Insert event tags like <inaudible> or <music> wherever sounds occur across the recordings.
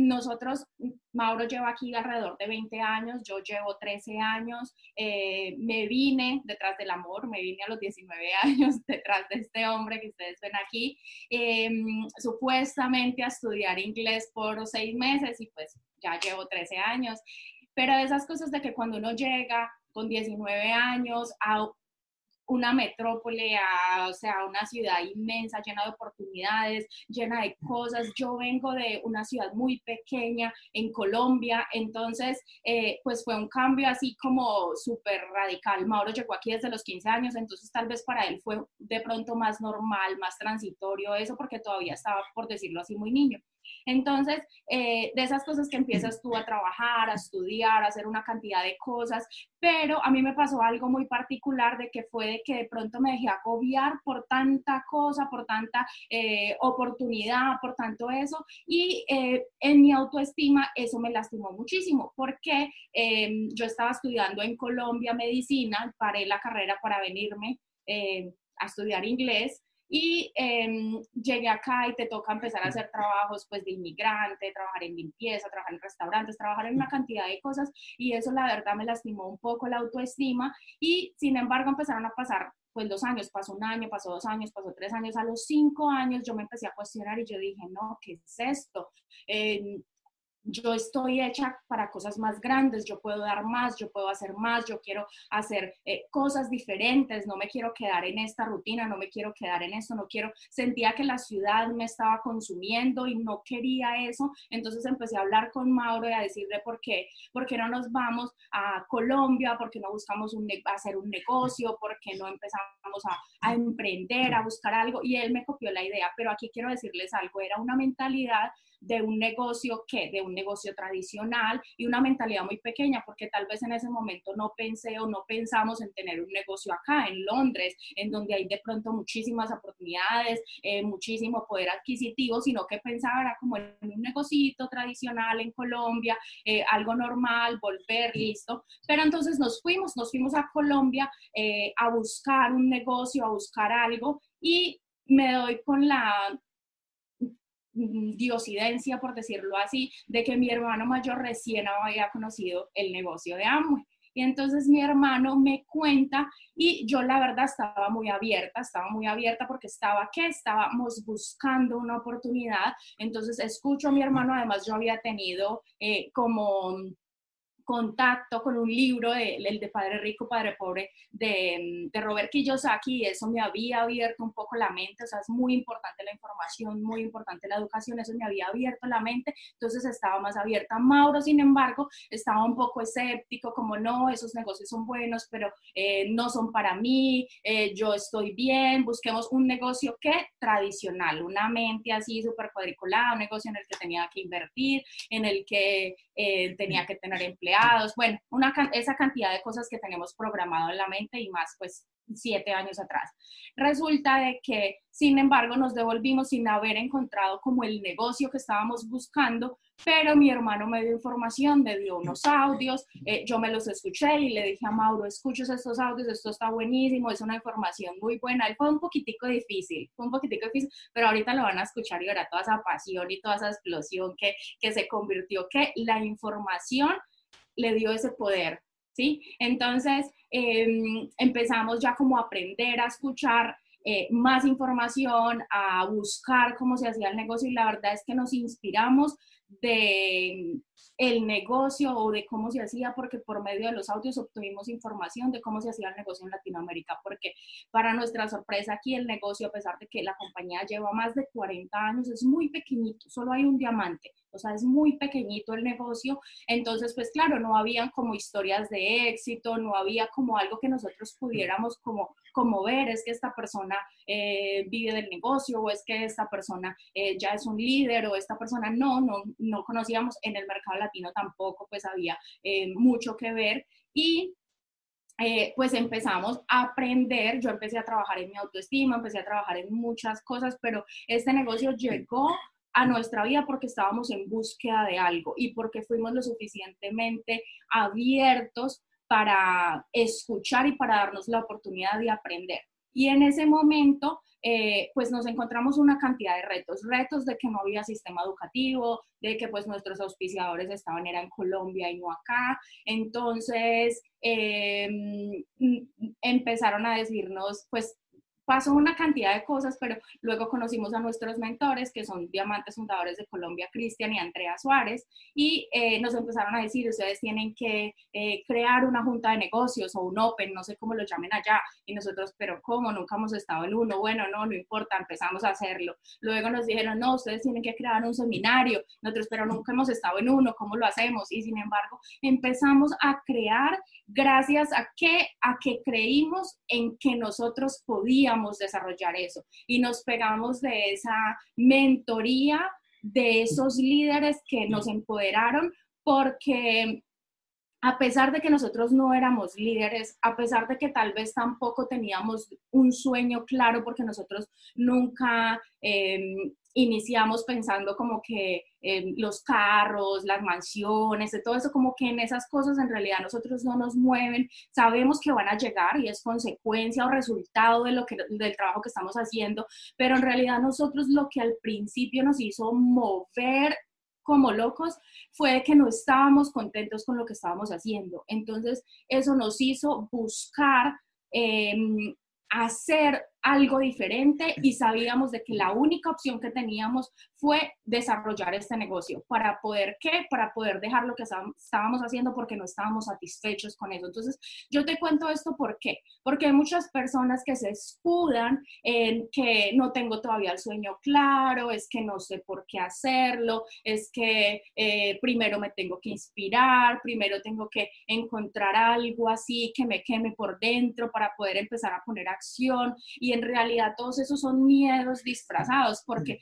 nosotros, Mauro lleva aquí alrededor de 20 años, yo llevo 13 años, eh, me vine detrás del amor, me vine a los 19 <laughs> años detrás de este hombre que ustedes ven aquí, em, supuestamente a estudiar inglés por seis meses y pues ya llevo 13 años. Pero esas cosas de que cuando uno llega con 19 años a una metrópole, o sea, una ciudad inmensa, llena de oportunidades, llena de cosas. Yo vengo de una ciudad muy pequeña en Colombia, entonces, eh, pues fue un cambio así como súper radical. Mauro llegó aquí desde los 15 años, entonces tal vez para él fue de pronto más normal, más transitorio eso, porque todavía estaba, por decirlo así, muy niño. Entonces, eh, de esas cosas que empiezas tú a trabajar, a estudiar, a hacer una cantidad de cosas, pero a mí me pasó algo muy particular de que fue de que de pronto me dejé agobiar por tanta cosa, por tanta eh, oportunidad, por tanto eso, y eh, en mi autoestima eso me lastimó muchísimo, porque em, yo estaba estudiando en Colombia medicina, paré la carrera para venirme a estudiar inglés y em, llegué acá y te toca empezar a hacer trabajos pues de inmigrante, trabajar en limpieza, trabajar en restaurantes, trabajar en una cantidad de cosas y eso la verdad me lastimó un poco la autoestima y sin embargo empezaron a pasar pues los años, pasó un año, pasó dos años, pasó tres años, a los cinco años yo me empecé a cuestionar y yo dije, no, ¿qué es esto? Eh, yo estoy hecha para cosas más grandes, yo puedo dar más, yo puedo hacer más, yo quiero hacer eh, cosas diferentes, no me quiero quedar en esta rutina, no me quiero quedar en esto, no quiero, sentía que la ciudad me estaba consumiendo y no quería eso, entonces empecé a hablar con Mauro y a decirle por qué, por qué no nos vamos a Colombia, por qué no buscamos un, hacer un negocio, por qué no empezamos a, a emprender, a buscar algo, y él me copió la idea, pero aquí quiero decirles algo, era una mentalidad de un negocio que, de un negocio tradicional y una mentalidad muy pequeña, porque tal vez en ese momento no pensé o no pensamos en tener un negocio acá en Londres, en donde hay de pronto muchísimas oportunidades, eh, muchísimo poder adquisitivo, sino que pensaba era como en un negocito tradicional en Colombia, eh, algo normal, volver, listo. Pero entonces nos fuimos, nos fuimos a Colombia eh, a buscar un negocio, a buscar algo y me doy con la diosidencia, por decirlo así, de que mi hermano mayor recién había conocido el negocio de Amway. Y entonces mi hermano me cuenta y yo la verdad estaba muy abierta, estaba muy abierta porque estaba que estábamos buscando una oportunidad. Entonces escucho a mi hermano, además yo había tenido eh, como contacto con un libro, de, el de Padre Rico, Padre Pobre, de, de, Robert Kiyosaki, y eso me había abierto un poco la mente, o sea, es muy importante la información, muy importante la educación, eso me había abierto la mente, entonces estaba más abierta. Mauro, sin embargo, estaba un poco escéptico, como no, esos negocios son buenos, pero eh, no son para mí, eh, yo estoy bien, busquemos un negocio que tradicional, una mente así súper cuadriculada, un negocio en el que tenía que invertir, en el que eh, tenía que tener empleados, bueno, una, esa cantidad de cosas que tenemos programado en la mente y más pues siete años atrás. Resulta de que, sin embargo, nos devolvimos sin haber encontrado como el negocio que estábamos buscando, pero mi hermano me dio información, me dio unos audios, eh, yo me los escuché y le dije a Mauro, escuchos estos audios, esto está buenísimo, es una información muy buena. Él fue un poquitico difícil, fue un poquitico difícil, pero ahorita lo van a escuchar y verá toda esa pasión y toda esa explosión que, que se convirtió, que la información le dio ese poder, ¿sí? Entonces em, empezamos ya como a aprender a escuchar eh, más información, a buscar cómo se hacía el negocio y la verdad es que nos inspiramos de el negocio o de cómo se hacía, porque por medio de los audios obtuvimos información de cómo se hacía el negocio en Latinoamérica, porque para nuestra sorpresa aquí el negocio, a pesar de que la compañía lleva más de 40 años, es muy pequeñito, solo hay un diamante, o sea, es muy pequeñito el negocio, entonces pues claro, no habían como historias de éxito, no había como algo que nosotros pudiéramos como, como ver, es que esta persona eh, vive del negocio o es que esta persona eh, ya es un líder o esta persona no, no, no conocíamos. En el mercado latino tampoco, pues había eh, mucho que ver. Y eh, pues empezamos a aprender, yo empecé a trabajar en mi autoestima, empecé a trabajar en muchas cosas, pero este negocio llegó a nuestra vida porque estábamos en búsqueda de algo y porque fuimos lo suficientemente abiertos para escuchar y para darnos la oportunidad de aprender. Y en ese momento eh, pues nos encontramos una cantidad de retos, retos de que no había sistema educativo, de que pues nuestros auspiciadores estaban era en Colombia y no acá. Entonces em, empezaron a decirnos, pues pasó una cantidad de cosas, pero luego conocimos a nuestros mentores, que son diamantes fundadores de Colombia, Cristian y Andrea Suárez, y eh, nos empezaron a decir, ustedes tienen que eh, crear una junta de negocios o un open, no sé cómo lo llamen allá, y nosotros, pero ¿cómo? Nunca hemos estado en uno, bueno, no, no importa, empezamos a hacerlo. Luego nos dijeron, no, ustedes tienen que crear un seminario, nosotros, pero nunca hemos estado en uno, ¿cómo lo hacemos? Y sin embargo, empezamos a crear gracias a que, a que creímos en que nosotros podíamos desarrollar eso. Y nos pegamos de esa mentoría de esos líderes que nos empoderaron porque a pesar de que nosotros no éramos líderes, a pesar de que tal vez tampoco teníamos un sueño claro, porque nosotros nunca em, iniciamos pensando como que eh, los carros, las mansiones, todo eso, como que en esas cosas en realidad nosotros no nos mueven, sabemos que van a llegar y es consecuencia o resultado de lo que, del trabajo que estamos haciendo, pero en realidad nosotros lo que al principio nos hizo mover como locos fue que no estábamos contentos con lo que estábamos haciendo. Entonces, eso nos hizo buscar em, hacer algo diferente y sabíamos de que la única opción que teníamos fue desarrollar este negocio. ¿Para poder qué? Para poder dejar lo que estábamos haciendo porque no estábamos satisfechos con eso. Entonces, yo te cuento esto ¿por qué? Porque hay muchas personas que se escudan en que no tengo todavía el sueño claro, es que no sé por qué hacerlo, es que eh, primero me tengo que inspirar, primero tengo que encontrar algo así que me queme por dentro para poder empezar a poner acción y en realidad todos esos son miedos disfrazados, porque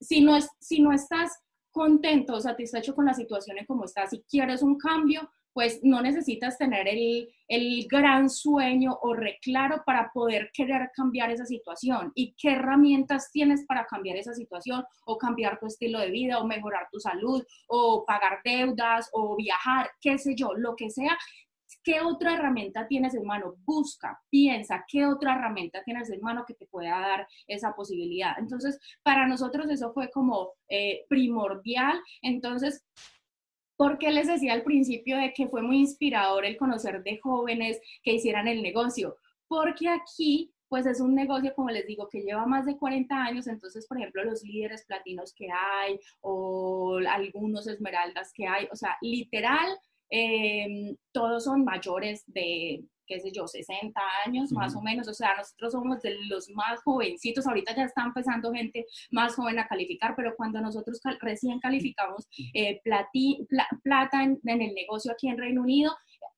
si no, es, si no estás contento o satisfecho con la situación en cómo estás y quieres un cambio, pues no necesitas tener el, el, gran sueño o reclaro para poder querer cambiar esa situación. ¿Y qué herramientas tienes para cambiar esa situación o cambiar tu estilo de vida o mejorar tu salud o pagar deudas o viajar, qué sé yo, lo que sea? ¿Qué otra herramienta tienes en mano? Busca, piensa, ¿qué otra herramienta tienes en mano que te pueda dar esa posibilidad? Entonces, para nosotros eso fue como eh, primordial. Entonces, ¿Por qué les decía al principio de que fue muy inspirador el conocer de jóvenes que hicieran el negocio? Porque aquí, pues es un negocio, como les digo, que lleva más de 40 años, entonces, por ejemplo, los líderes platinos que hay o algunos esmeraldas que hay, o sea, literal, Em, todos son mayores de, qué sé yo, 60 años más o menos, o sea, nosotros somos de los más jovencitos, ahorita ya está empezando gente más joven a calificar, pero cuando nosotros recién calificamos eh, plata en, el negocio aquí en Reino Unido,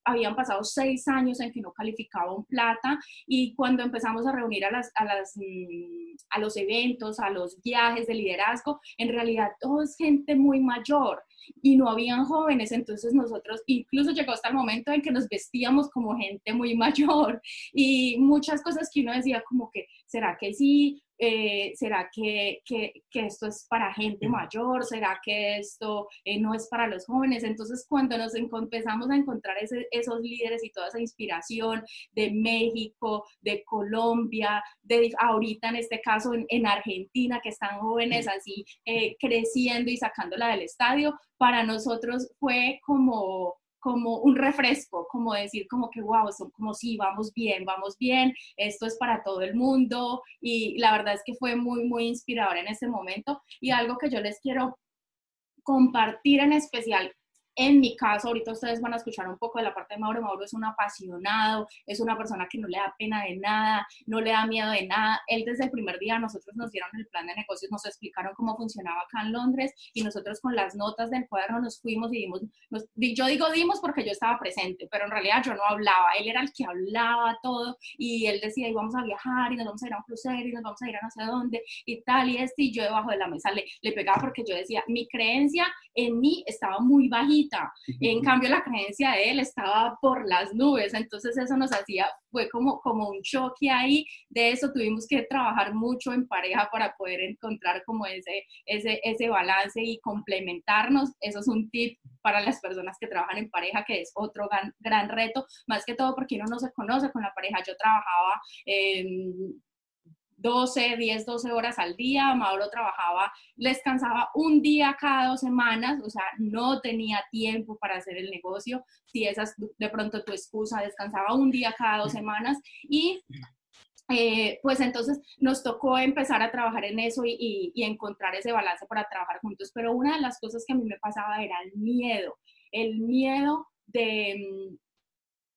habían pasado seis años en que no calificaba un plata y cuando empezamos a reunir a, las, a, las, mm, a los eventos, a los viajes de liderazgo, en realidad todo es gente muy mayor y no habían jóvenes, entonces nosotros incluso llegó hasta el momento en que nos vestíamos como gente muy <laughs> mayor y muchas cosas que uno decía como que, ¿será que sí? Eh, ¿Será que, que, que, esto es para gente mayor? ¿Será que esto eh, no es para los jóvenes? Entonces, cuando nos empezamos a encontrar esos líderes y toda esa inspiración de México, de Colombia, de ahorita en este caso en, Argentina, que están jóvenes así eh, creciendo y sacándola del estadio, para nosotros fue como como un refresco, como decir como que, wow, son como si vamos bien, vamos bien, esto es para todo el mundo y la verdad es que fue muy, muy inspirador en ese momento. Y algo que yo les quiero compartir en especial en mi caso, ahorita ustedes van a escuchar un poco de la parte de Mauro. Mauro es un apasionado, es una persona que no le da pena de nada, no le da miedo de nada. Él desde el primer día, nosotros nos dieron el plan de negocios, nos explicaron cómo funcionaba acá en Londres y nosotros con las notas del cuaderno nos fuimos y dimos, yo digo dimos porque yo estaba presente, pero en realidad yo no hablaba, él era el que hablaba todo y él decía, y vamos a viajar y nos vamos a ir a un crucero y nos vamos a ir a no sé dónde y tal y este, y yo debajo de la mesa le, le pegaba porque yo decía, mi creencia en mí estaba muy bajita en cambio, la creencia de él estaba por las nubes. Entonces eso nos hacía, fue como, como un choque ahí. De eso tuvimos que trabajar mucho en pareja para poder encontrar como ese, ese, ese balance y complementarnos. Eso es un tip para las personas que trabajan en pareja, que es otro gran, gran reto, más que todo porque uno no se conoce con la pareja. Yo trabajaba... 12, 10, 12 horas al día. Mauro trabajaba, descansaba un día cada dos semanas, o sea, no tenía tiempo para hacer el negocio. Si esa es de pronto tu excusa, descansaba un día cada dos semanas y eh, pues entonces nos tocó empezar a trabajar en eso y, encontrar ese balance para trabajar juntos. Pero una de las cosas que a mí me pasaba era el miedo, el miedo de,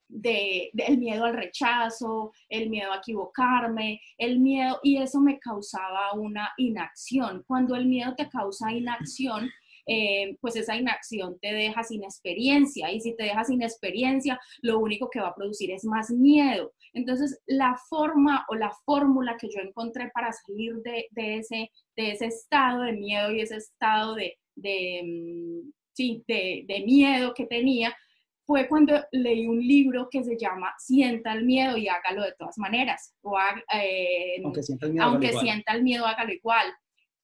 de, el miedo al rechazo, el miedo a equivocarme, el miedo, y eso me causaba una inacción. Cuando el miedo te causa inacción, eh, pues esa inacción te deja sin experiencia y si te deja sin experiencia, lo único que va a producir es más miedo. Entonces, la forma o la fórmula que yo encontré para salir de, ese, de ese estado de miedo y ese estado de, de, mm, miedo que tenía fue cuando leí un libro que se llama Sienta el miedo y hágalo de todas maneras. O, eh, aunque sienta el miedo, aunque sienta el miedo hágalo igual.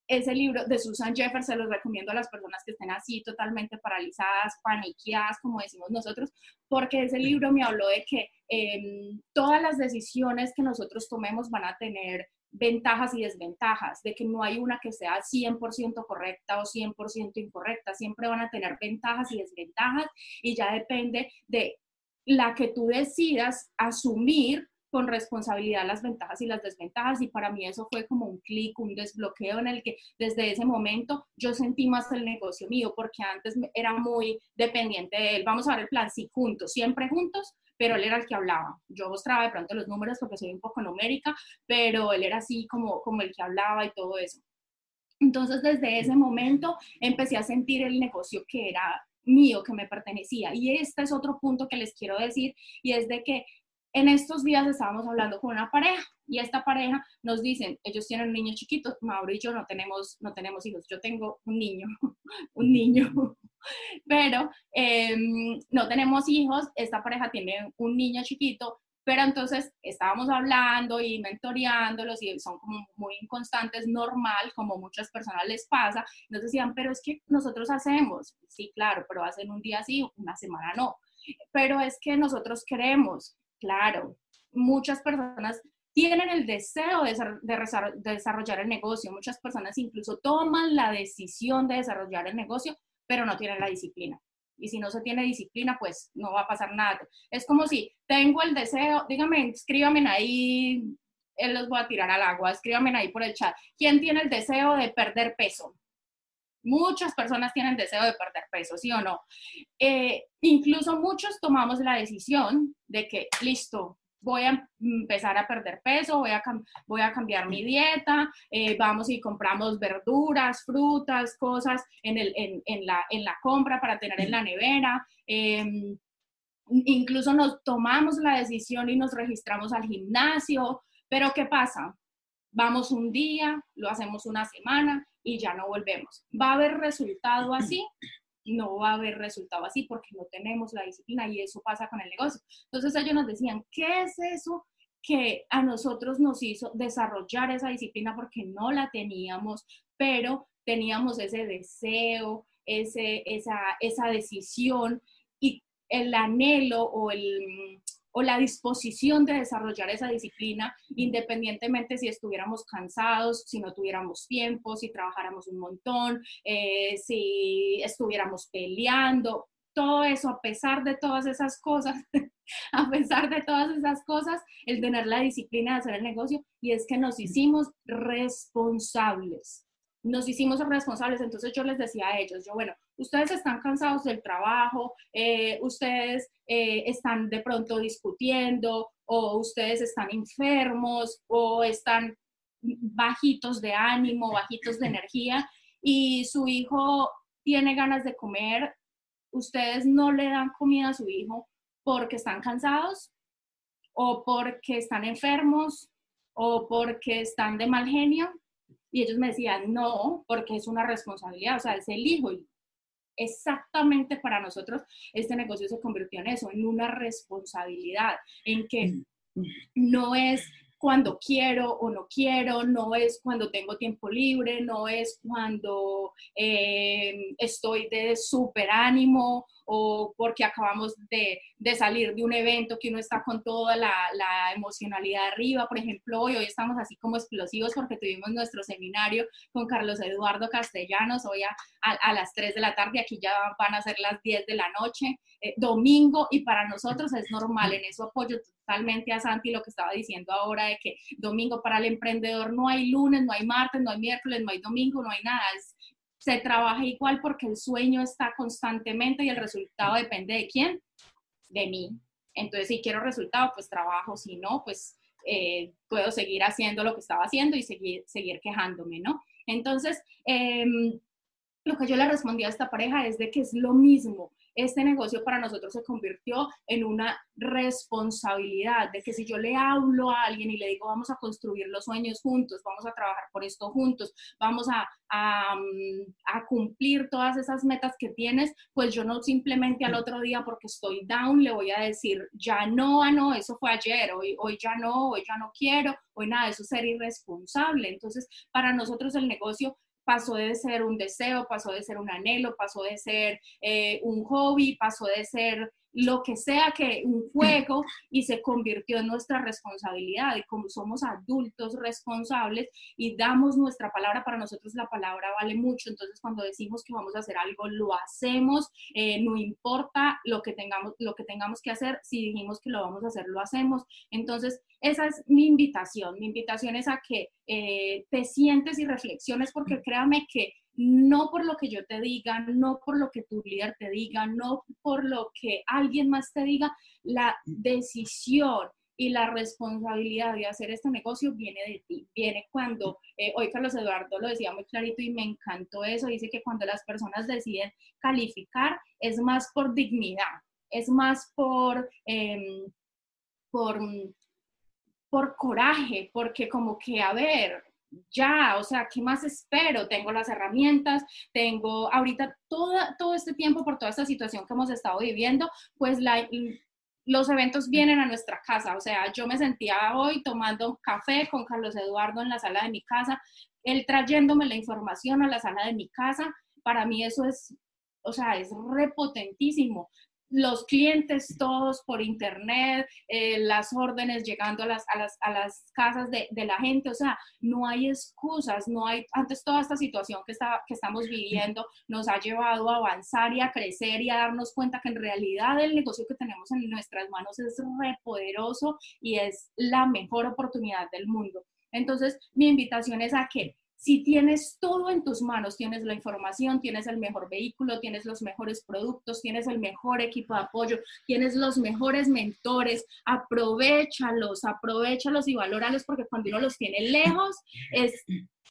Ese libro de Susan Jeffers se los recomiendo a las personas que estén así totalmente paralizadas, paniqueadas, como decimos nosotros, porque ese libro me habló de que em, todas las decisiones que nosotros tomemos van a tener ventajas y desventajas, de que no hay una que sea 100% correcta o 100% incorrecta, siempre van a tener ventajas y desventajas y ya depende de la que tú decidas asumir con responsabilidad las ventajas y las desventajas y para mí eso fue como un clic, un desbloqueo en el que desde ese momento yo sentí más el negocio mío porque antes era muy dependiente de él. Vamos a ver el plan, sí, juntos, siempre juntos, pero él era el que hablaba. Yo mostraba de pronto los números porque soy un poco numérica, pero él era así como, como el que hablaba y todo eso. Entonces, desde ese momento empecé a sentir el negocio que era mío, que me pertenecía. Y este es otro punto que les quiero decir, y es de que en estos días estábamos hablando con una pareja y esta pareja nos dicen, ellos tienen un niño chiquito, Mauro y yo no tenemos, no tenemos hijos, yo tengo un niño, <laughs> un niño, <laughs> pero em, no tenemos hijos, esta pareja tiene un niño chiquito, pero entonces estábamos hablando y mentoreándolos y son como muy inconstantes, normal, como muchas personas les pasa. Nos decían, pero es que nosotros hacemos, sí, claro, pero hacen un día sí, una semana no. Pero es que nosotros queremos, claro, muchas personas tienen el deseo de, desarrollar el negocio, muchas personas incluso toman la decisión de desarrollar el negocio, pero no tienen la disciplina. Y si no se tiene disciplina, pues no va a pasar nada. Es como si tengo el deseo, dígame, escríbame ahí, él los voy a tirar al agua, escríbame ahí por el chat. ¿Quién tiene el deseo de perder peso? Muchas personas tienen deseo de perder peso, ¿sí o no? Eh, incluso muchos tomamos la decisión de que, listo, voy a empezar a perder peso, voy a, voy a cambiar mi dieta, eh, vamos y compramos verduras, frutas, cosas en, el, en, en, la, en la compra para tener en la nevera. Em, incluso nos tomamos la decisión y nos registramos al gimnasio, pero ¿qué pasa? Vamos un día, lo hacemos una semana y ya no volvemos. ¿Va a haber resultado así? no va a haber resultado así porque no tenemos la disciplina y eso pasa con el negocio. Entonces ellos nos decían, ¿qué es eso que a nosotros nos hizo desarrollar esa disciplina porque no la teníamos, pero teníamos ese deseo, ese, esa, esa decisión y el anhelo o el, o la disposición de desarrollar esa disciplina, independientemente si estuviéramos cansados, si no tuviéramos tiempo, si trabajáramos un montón, eh, si estuviéramos peleando, todo eso, a pesar de todas esas cosas, <laughs> a pesar de todas esas cosas, el tener la disciplina de hacer el negocio y es que nos hicimos responsables nos hicimos responsables. Entonces yo les decía a ellos, yo, bueno, ustedes están cansados del trabajo, eh, ustedes eh, están de pronto discutiendo o ustedes están enfermos o están bajitos de ánimo, bajitos de energía y su hijo tiene ganas de comer, ustedes no le dan comida a su hijo porque están cansados o porque están enfermos o porque están de mal genio. Y ellos me decían, no, porque es una responsabilidad, o sea, es el hijo. Y exactamente para nosotros este negocio se convirtió en eso, en una responsabilidad, en que no es cuando quiero o no quiero, no es cuando tengo tiempo libre, no es cuando eh, estoy de súper ánimo o porque acabamos de, de salir de un evento que uno está con toda la, la, emocionalidad arriba. Por ejemplo, hoy, hoy estamos así como explosivos porque tuvimos nuestro seminario con Carlos Eduardo Castellanos hoy a, a, las 3 de la tarde, aquí ya van a ser las 10 de la noche, eh, domingo, y para nosotros es normal, en eso apoyo totalmente a Santi lo que estaba diciendo ahora de que domingo para el emprendedor no hay lunes, no hay martes, no hay miércoles, no hay domingo, no hay nada, es, se trabaja igual porque el sueño está constantemente y el resultado depende de quién, de mí. Entonces, si quiero resultado, pues trabajo, si no, pues eh, puedo seguir haciendo lo que estaba haciendo y seguir, seguir quejándome, ¿no? Entonces, em, lo que yo le respondí a esta pareja es de que es lo mismo este negocio para nosotros se convirtió en una responsabilidad de que si yo le hablo a alguien y le digo vamos a construir los sueños juntos, vamos a trabajar por esto juntos, vamos a, a, mm, cumplir todas esas metas que tienes, pues yo no simplemente al otro día porque estoy down le voy a decir ya no, ah, no, eso fue ayer, hoy, hoy ya no, hoy ya no quiero, hoy nada, eso es ser irresponsable. Entonces, para nosotros el negocio pasó de ser un deseo, pasó de ser un anhelo, pasó de ser eh, un hobby, pasó de ser lo que sea que un juego y se convirtió en nuestra responsabilidad. Y como somos adultos responsables y damos nuestra palabra, para nosotros la palabra vale mucho, entonces cuando decimos que vamos a hacer algo, lo hacemos, eh, no importa lo que, tengamos, lo que tengamos que hacer, si dijimos que lo vamos a hacer, lo hacemos. Entonces, esa es mi invitación, mi invitación es a que eh, te sientes y reflexiones porque créame que no por lo que yo te diga, no por lo que tu líder te diga, no por lo que alguien más te diga, la decisión y la responsabilidad de hacer este negocio viene de ti, viene cuando, eh, hoy Carlos Eduardo lo decía muy clarito y me encantó eso, dice que cuando las personas deciden calificar es más por dignidad, es más por, em, por, por coraje, porque como que, a ver, ya, o sea, ¿qué más espero? Tengo las herramientas, tengo ahorita todo este tiempo por toda esta situación que hemos estado viviendo, pues los eventos vienen a nuestra casa, o sea, yo me sentía hoy tomando café con Carlos Eduardo en la sala de mi casa, él trayéndome la información a la sala de mi casa, para mí eso es, o sea, es repotentísimo los clientes todos por internet, eh, las órdenes llegando a las, a las, a las casas de, de, la gente, o sea, no hay excusas, no hay, antes toda esta situación que, está, que estamos viviendo nos ha llevado a avanzar y a crecer y a darnos cuenta que en realidad el negocio que tenemos en nuestras manos es re poderoso y es la mejor oportunidad del mundo. Entonces, mi invitación es a que si tienes todo en tus manos, tienes la información, tienes el mejor vehículo, tienes los mejores productos, tienes el mejor equipo de apoyo, tienes los mejores mentores, aprovechalos, aprovechalos y valóralos porque cuando uno los tiene lejos es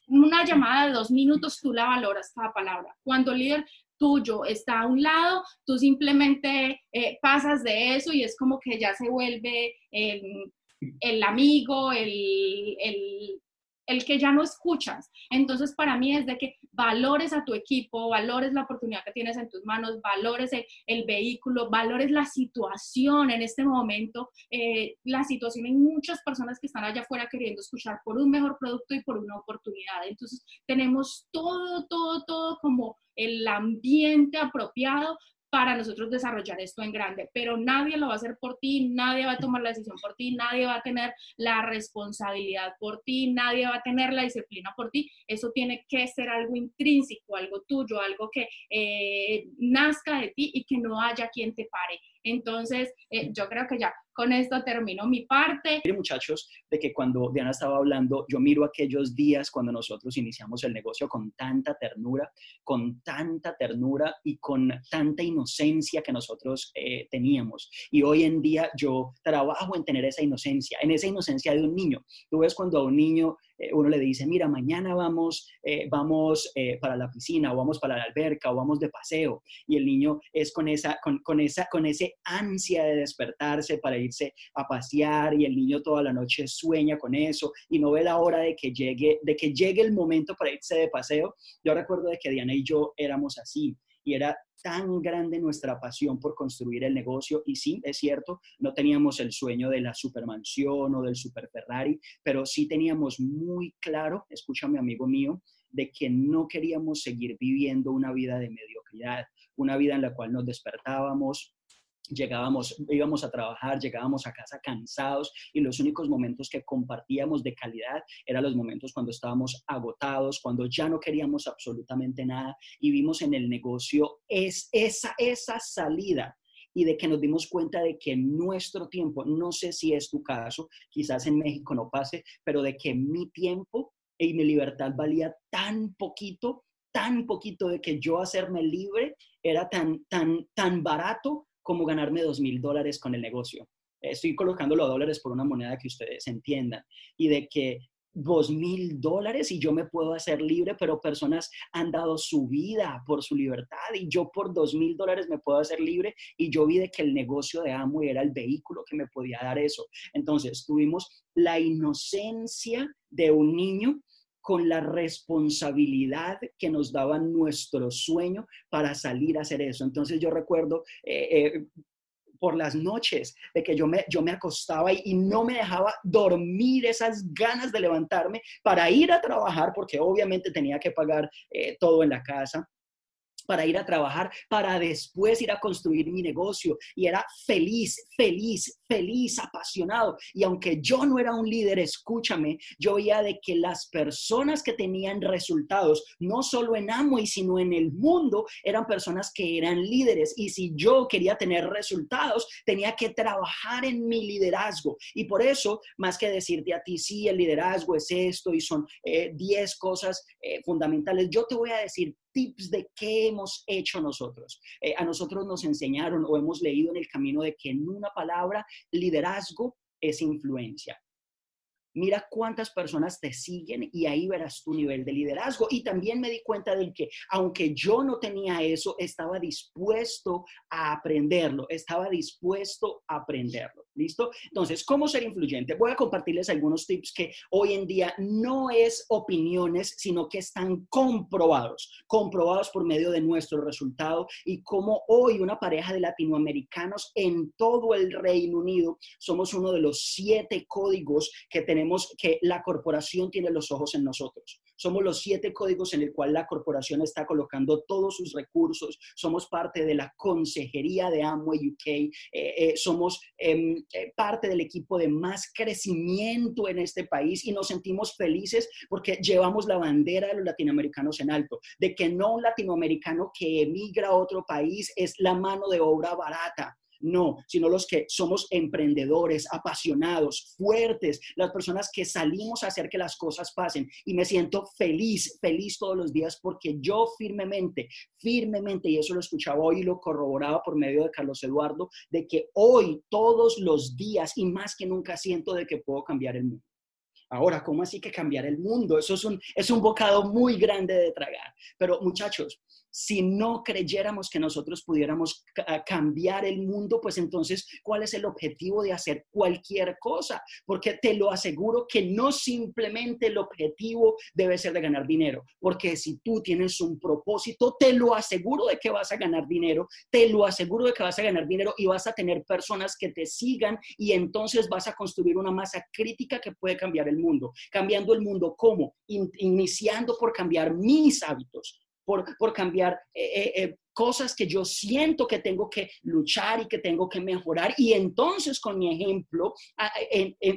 una llamada de dos minutos, tú la valoras cada palabra. Cuando el líder tuyo está a un lado, tú simplemente eh, pasas de eso y es como que ya se vuelve el, amigo, el el que ya no escuchas. Entonces, para mí es de que valores a tu equipo, valores la oportunidad que tienes en tus manos, valores el, vehículo, valores la situación en este momento. Eh, la situación hay muchas personas que están allá afuera queriendo escuchar por un mejor producto y por una oportunidad. Entonces, tenemos todo, todo, todo como el ambiente apropiado para nosotros desarrollar esto en grande, pero nadie lo va a hacer por ti, nadie va a tomar la decisión por ti, nadie va a tener la responsabilidad por ti, nadie va a tener la disciplina por ti, eso tiene que ser algo intrínseco, algo tuyo, algo que eh, nazca de ti y que no haya quien te pare. Entonces, eh, yo creo que ya con esto termino mi parte. Mire, muchachos, de que cuando Diana estaba hablando, yo miro aquellos días cuando nosotros iniciamos el negocio con tanta ternura, con tanta ternura y con tanta inocencia que nosotros eh, teníamos. Y hoy en día yo trabajo en tener esa inocencia, en esa inocencia de un niño. Tú ves cuando a un niño eh, uno le dice, mira, mañana vamos, eh, vamos eh, para la piscina o vamos para la alberca o vamos de paseo. Y el niño es con esa, con, con, esa, con ese ansia de despertarse para irse a pasear y el niño toda la noche sueña con eso y no ve la hora de que llegue, de que llegue el momento para irse de paseo. Yo recuerdo de que Diana y yo éramos así y era tan grande nuestra pasión por construir el negocio. Y sí, es cierto, no teníamos el sueño de la supermansión o del super Ferrari, pero sí teníamos muy claro, escúchame amigo mío, de que no queríamos seguir viviendo una vida de mediocridad, una vida en la cual nos despertábamos, llegábamos, íbamos a trabajar, llegábamos a casa cansados y los únicos momentos que compartíamos de calidad eran los momentos cuando estábamos agotados, cuando ya no queríamos absolutamente nada y vimos en el negocio es esa, esa salida y de que nos dimos cuenta de que nuestro tiempo, no sé si es tu caso, quizás en México no pase, pero de que mi tiempo y mi libertad valía tan poquito, tan poquito de que yo hacerme libre era tan, tan, tan barato como ganarme dos mil dólares con el negocio. Estoy colocando los dólares por una moneda que ustedes entiendan y de que dos mil dólares y yo me puedo hacer libre, pero personas han dado su vida por su libertad y yo por dos mil dólares me puedo hacer libre y yo vi de que el negocio de Amway era el vehículo que me podía dar eso. Entonces tuvimos la inocencia de un niño con la responsabilidad que nos daba nuestro sueño para salir a hacer eso. Entonces yo recuerdo eh, eh, por las noches de que yo me, yo me acostaba y, no me dejaba dormir esas ganas de levantarme para ir a trabajar, porque obviamente tenía que pagar eh, todo en la casa para ir a trabajar, para después ir a construir mi negocio. Y era feliz, feliz, feliz, apasionado. Y aunque yo no era un líder, escúchame, yo veía de que las personas que tenían resultados, no solo en Amway, sino en el mundo, eran personas que eran líderes. Y si yo quería tener resultados, tenía que trabajar en mi liderazgo. Y por eso, más que decirte a ti, sí, el liderazgo es esto y son 10 eh, cosas eh, fundamentales, yo te voy a decir tips de qué hemos hecho nosotros. Eh, a nosotros nos enseñaron o hemos leído en el camino de que en una palabra, liderazgo es influencia. Mira cuántas personas te siguen y ahí verás tu nivel de liderazgo. Y también me di cuenta de que aunque yo no tenía eso, estaba dispuesto a aprenderlo, estaba dispuesto a aprenderlo. ¿Listo? Entonces, ¿cómo ser influyente? Voy a compartirles algunos tips que hoy en día no es opiniones, sino que están comprobados, comprobados por medio de nuestro resultado y como hoy una pareja de latinoamericanos en todo el Reino Unido somos uno de los siete códigos que tenemos que la corporación tiene los ojos en nosotros. Somos los siete códigos en el cual la corporación está colocando todos sus recursos. Somos parte de la consejería de Amway UK. Eh, eh, somos em, eh, parte del equipo de más crecimiento en este país y nos sentimos felices porque llevamos la bandera de los latinoamericanos en alto, de que no un latinoamericano que emigra a otro país es la mano de obra barata no, sino los que somos emprendedores, apasionados, fuertes, las personas que salimos a hacer que las cosas pasen. Y me siento feliz, feliz todos los días porque yo firmemente, firmemente, y eso lo escuchaba hoy y lo corroboraba por medio de Carlos Eduardo, de que hoy, todos los días y más que nunca siento de que puedo cambiar el mundo. Ahora, ¿cómo así que cambiar el mundo? Eso es un, es un bocado muy grande de tragar. Pero muchachos, si no creyéramos que nosotros pudiéramos cambiar el mundo, pues entonces, ¿cuál es el objetivo de hacer cualquier cosa? Porque te lo aseguro que no simplemente el objetivo debe ser de ganar dinero, porque si tú tienes un propósito, te lo aseguro de que vas a ganar dinero, te lo aseguro de que vas a ganar dinero y vas a tener personas que te sigan y entonces vas a construir una masa crítica que puede cambiar el mundo. Cambiando el mundo, ¿cómo? iniciando por cambiar mis hábitos por, cambiar eh, eh, eh, cosas que yo siento que tengo que luchar y que tengo que mejorar. Y entonces con mi ejemplo,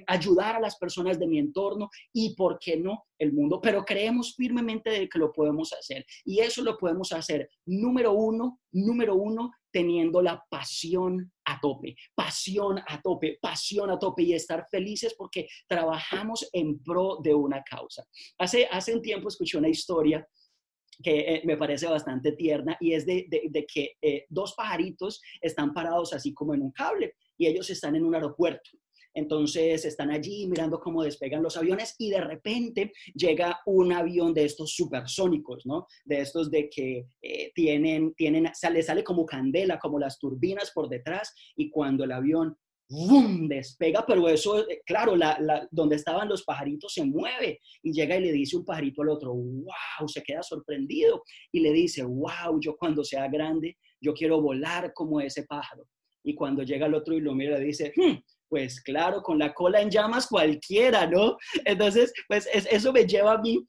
ayudar a las personas de mi entorno y, ¿por qué no?, el mundo. Pero creemos firmemente de que lo podemos hacer. Y eso lo podemos hacer, número uno, número uno, teniendo la pasión a tope, pasión a tope, pasión a tope y estar felices porque trabajamos en pro de una causa. Hace, hace un tiempo escuché una historia que eh, me parece bastante tierna y es de, que eh, dos pajaritos están parados así como en un cable y ellos están en un aeropuerto. Entonces están allí mirando cómo despegan los aviones y de repente llega un avión de estos supersónicos, ¿no? De estos de que eh, tienen, tienen, sale, sale como candela, como las turbinas por detrás y cuando el avión ¡Bum! despega, pero eso, eh, claro, la, donde estaban los pajaritos se mueve y llega y le dice un pajarito al otro, wow, se queda sorprendido y le dice, wow, yo cuando sea grande, yo quiero volar como ese pájaro. Y cuando llega el otro y lo mira, dice, hmm, pues claro, con la cola en llamas cualquiera, ¿no? Entonces, pues eso me lleva a mí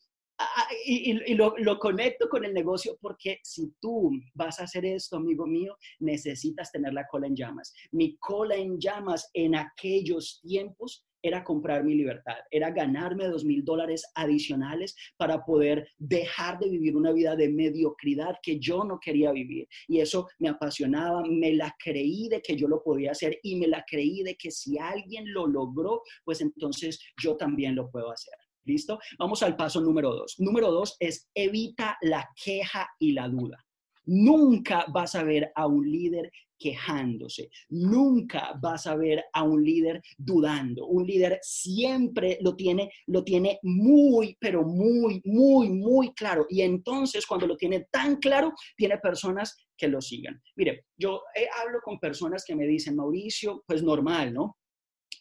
y, lo, lo, conecto con el negocio porque si tú vas a hacer esto, amigo mío, necesitas tener la cola en llamas. Mi cola en llamas en aquellos tiempos era comprar mi libertad, era ganarme dos mil dólares adicionales para poder dejar de vivir una vida de mediocridad que yo no quería vivir. Y eso me apasionaba, me la creí de que yo lo podía hacer y me la creí de que si alguien lo logró, pues entonces yo también lo puedo hacer. ¿Listo? Vamos al paso número dos. Número dos es evita la queja y la duda. Nunca vas a ver a un líder quejándose. Nunca vas a ver a un líder dudando. Un líder siempre lo tiene, lo tiene muy, pero muy, muy, muy claro. Y entonces cuando lo tiene tan claro, tiene personas que lo sigan. Mire, yo eh, hablo con personas que me dicen, Mauricio, pues normal, ¿no?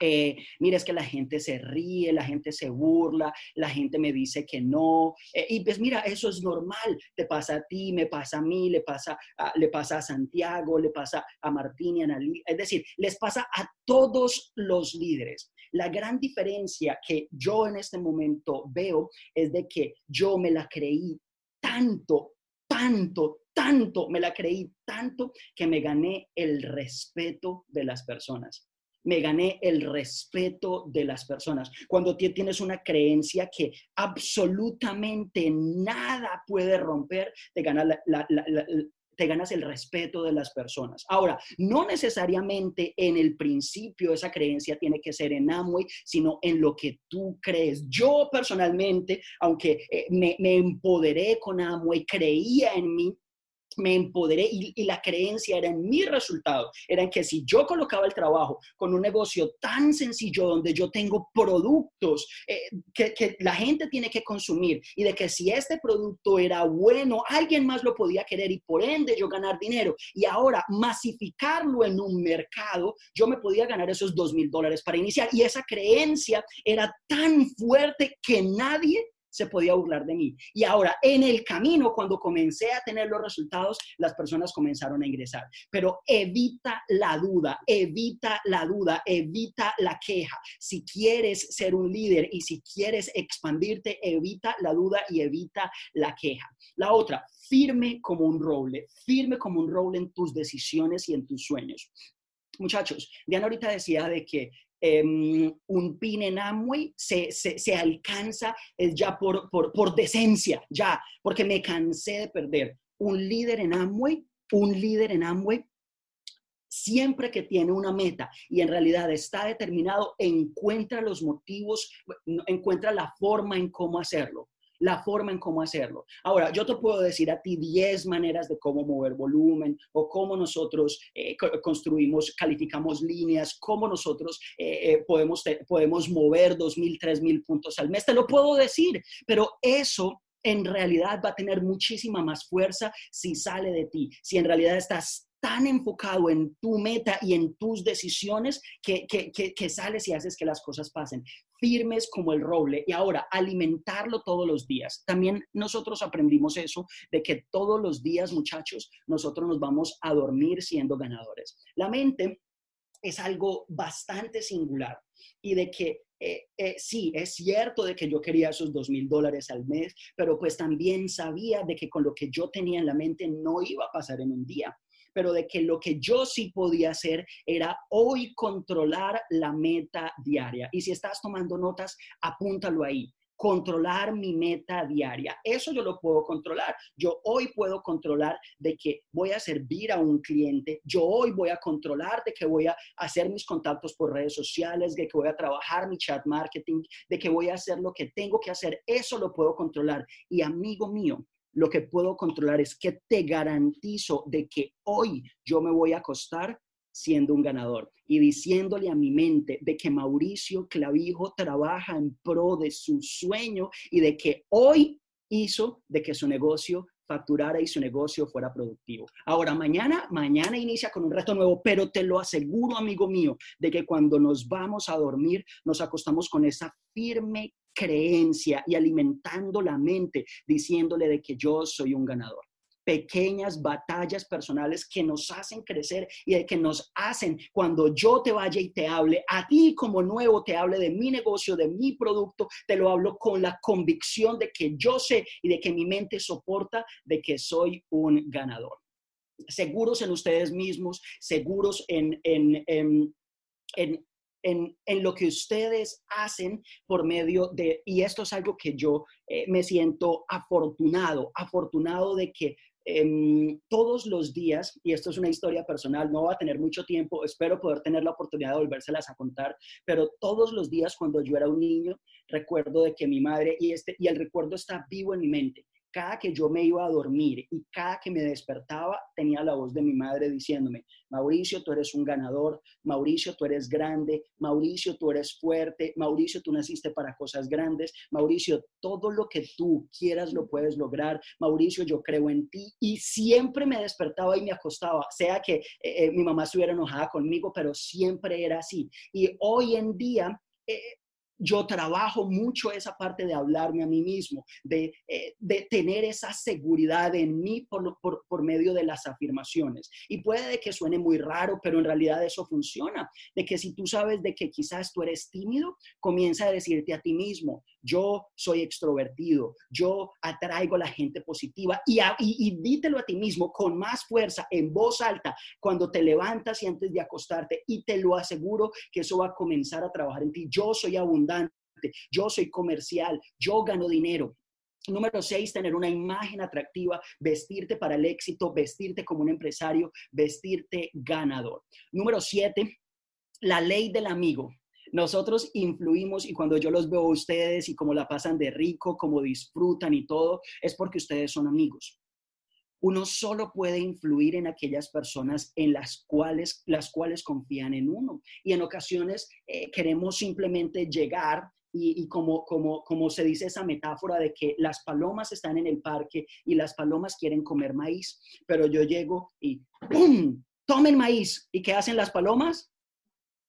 Eh, mira, es que la gente se ríe, la gente se burla, la gente me dice que no. Eh, y pues mira, eso es normal. Te pasa a ti, me pasa a mí, le pasa a, le pasa a Santiago, le pasa a Martín y a Analí. Es decir, les pasa a todos los líderes. La gran diferencia que yo en este momento veo es de que yo me la creí tanto, tanto, tanto, me la creí tanto que me gané el respeto de las personas me gané el respeto de las personas. Cuando tienes una creencia que absolutamente nada puede romper, te ganas el respeto de las personas. Ahora, no necesariamente en el principio esa creencia tiene que ser en Amway, sino en lo que tú crees. Yo personalmente, aunque eh, me, me empoderé con Amway, creía en mí, me empoderé y, la creencia era en mi resultado, era en que si yo colocaba el trabajo con un negocio tan sencillo donde yo tengo productos eh, que, que, la gente tiene que consumir y de que si este producto era bueno, alguien más lo podía querer y por ende yo ganar dinero y ahora masificarlo en un mercado, yo me podía ganar esos dos mil dólares para iniciar. Y esa creencia era tan fuerte que nadie se podía burlar de mí. Y ahora, en el camino, cuando comencé a tener los resultados, las personas comenzaron a ingresar. Pero evita la duda, evita la duda, evita la queja. Si quieres ser un líder y si quieres expandirte, evita la duda y evita la queja. La otra, firme como un roble, firme como un roble en tus decisiones y en tus sueños. Muchachos, Diana ahorita decía de que Em, un pin en Amway se, se, alcanza ya por, por, por decencia, ya, porque me cansé de perder. Un líder en Amway, un líder en Amway siempre que tiene una meta y en realidad está determinado, encuentra los motivos, encuentra la forma en cómo hacerlo la forma en cómo hacerlo. Ahora, yo te puedo decir a ti 10 maneras de cómo mover volumen o cómo nosotros eh, construimos, calificamos líneas, cómo nosotros eh, eh, podemos, podemos mover 2.000, 3.000 puntos al mes. Te lo puedo decir, pero eso en realidad va a tener muchísima más fuerza si sale de ti, si en realidad estás tan enfocado en tu meta y en tus decisiones que, que, que, sales y haces que las cosas pasen firmes como el roble y ahora alimentarlo todos los días. También nosotros aprendimos eso de que todos los días, muchachos, nosotros nos vamos a dormir siendo ganadores. La mente es algo bastante singular y de que eh, eh, sí, es cierto de que yo quería esos dos mil dólares al mes, pero pues también sabía de que con lo que yo tenía en la mente no iba a pasar en un día pero de que lo que yo sí podía hacer era hoy controlar la meta diaria. Y si estás tomando notas, apúntalo ahí controlar mi meta diaria. Eso yo lo puedo controlar. Yo hoy puedo controlar de que voy a servir a un cliente. Yo hoy voy a controlar de que voy a hacer mis contactos por redes sociales, de que voy a trabajar mi chat marketing, de que voy a hacer lo que tengo que hacer. Eso lo puedo controlar. Y amigo mío, lo que puedo controlar es que te garantizo de que hoy yo me voy a acostar siendo un ganador y diciéndole a mi mente de que Mauricio Clavijo trabaja en pro de su sueño y de que hoy hizo de que su negocio facturara y su negocio fuera productivo. Ahora, mañana, mañana inicia con un reto nuevo, pero te lo aseguro, amigo mío, de que cuando nos vamos a dormir, nos acostamos con esa firme creencia y alimentando la mente, diciéndole de que yo soy un ganador. pequeñas batallas personales que nos hacen crecer y que nos hacen cuando yo te vaya y te hable, a ti como nuevo te hable de mi negocio, de mi producto, te lo hablo con la convicción de que yo sé y de que mi mente soporta de que soy un ganador. Seguros en ustedes mismos, seguros en, en, en, en en, en, lo que ustedes hacen por medio de, y esto es algo que yo eh, me siento afortunado, afortunado de que Em, todos los días, y esto es una historia personal, no va a tener mucho tiempo, espero poder tener la oportunidad de volvérselas a contar, pero todos los días cuando yo era un niño, recuerdo de que mi madre, y, este, y el recuerdo está vivo en mi mente, cada que yo me iba a dormir y cada que me despertaba, tenía la voz de mi madre diciéndome, Mauricio, tú eres un ganador, Mauricio, tú eres grande, Mauricio, tú eres fuerte, Mauricio, tú naciste para cosas grandes, Mauricio, todo lo que tú quieras lo puedes lograr, Mauricio, yo creo en ti. Y siempre me despertaba y me acostaba, sea que eh, eh, mi mamá estuviera enojada conmigo, pero siempre era así. Y hoy en día... Eh, yo trabajo mucho esa parte de hablarme a mí mismo, de, eh, tener esa seguridad en mí por, medio de las afirmaciones. Y puede que suene muy raro, pero en realidad eso funciona. De que si tú sabes de que quizás tú eres tímido, comienza a decirte a ti mismo, yo soy extrovertido, yo atraigo a la gente positiva y, y, y dítelo a ti mismo con más fuerza, en voz alta, cuando te levantas y antes de acostarte. Y te lo aseguro que eso va a comenzar a trabajar en ti. Yo soy abundante yo soy comercial, yo gano dinero. Número seis, tener una imagen atractiva, vestirte para el éxito, vestirte como un empresario, vestirte ganador. Número siete, la ley del amigo. Nosotros influimos y cuando yo los veo a ustedes y cómo la pasan de rico, cómo disfrutan y todo, es porque ustedes son amigos uno solo puede influir en aquellas personas en las cuales, las cuales confían en uno. Y en ocasiones eh, queremos simplemente llegar y, como, como, como se dice esa metáfora de que las palomas están en el parque y las palomas quieren comer maíz, pero yo llego y ¡pum! Tomen maíz. ¿Y qué hacen las palomas?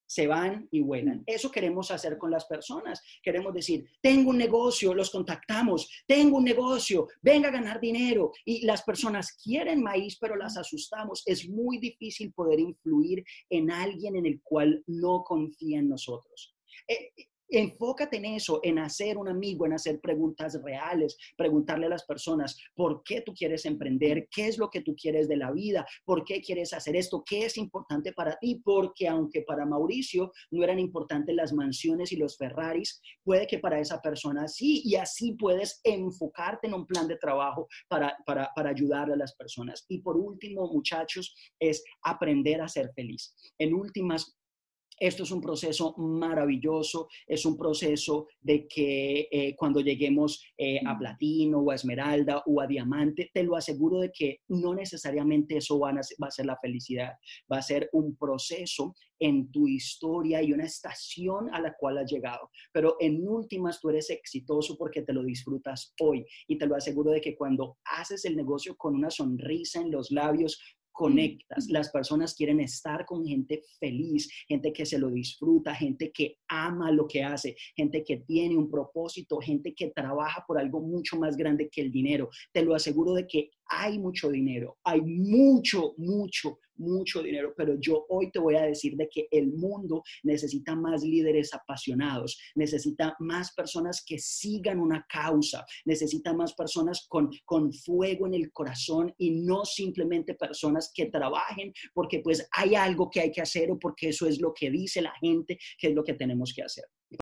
Se van y vuelan. Eso queremos hacer con las personas. Queremos decir, tengo un negocio, los contactamos, tengo un negocio, venga a ganar dinero. Y las personas quieren maíz, pero las asustamos. Es muy difícil poder influir en alguien en el cual no confía en nosotros. Eh, Enfócate en eso, en hacer un amigo, en hacer preguntas reales, preguntarle a las personas por qué tú quieres emprender, qué es lo que tú quieres de la vida, por qué quieres hacer esto, qué es importante para ti, porque aunque para Mauricio no eran importantes las mansiones y los Ferraris, puede que para esa persona sí, y así puedes enfocarte en un plan de trabajo para, para, para ayudar a las personas. Y por último, muchachos, es aprender a ser feliz. En últimas, esto es un proceso maravilloso, es un proceso de que eh, cuando lleguemos eh, a platino o a esmeralda o a diamante, te lo aseguro de que no necesariamente eso va a, va a ser la felicidad, va a ser un proceso en tu historia y una estación a la cual has llegado. Pero en últimas tú eres exitoso porque te lo disfrutas hoy y te lo aseguro de que cuando haces el negocio con una sonrisa en los labios, conectas. Las personas quieren estar con gente feliz, gente que se lo disfruta, gente que ama lo que hace, gente que tiene un propósito, gente que trabaja por algo mucho más grande que el dinero. Te lo aseguro de que hay mucho dinero, hay mucho, mucho, mucho dinero, pero yo hoy te voy a decir de que el mundo necesita más líderes apasionados, necesita más personas que sigan una causa, necesita más personas con, con fuego en el corazón y no simplemente personas que trabajen porque pues hay algo que hay que hacer o porque eso es lo que dice la gente que es lo que tenemos que hacer.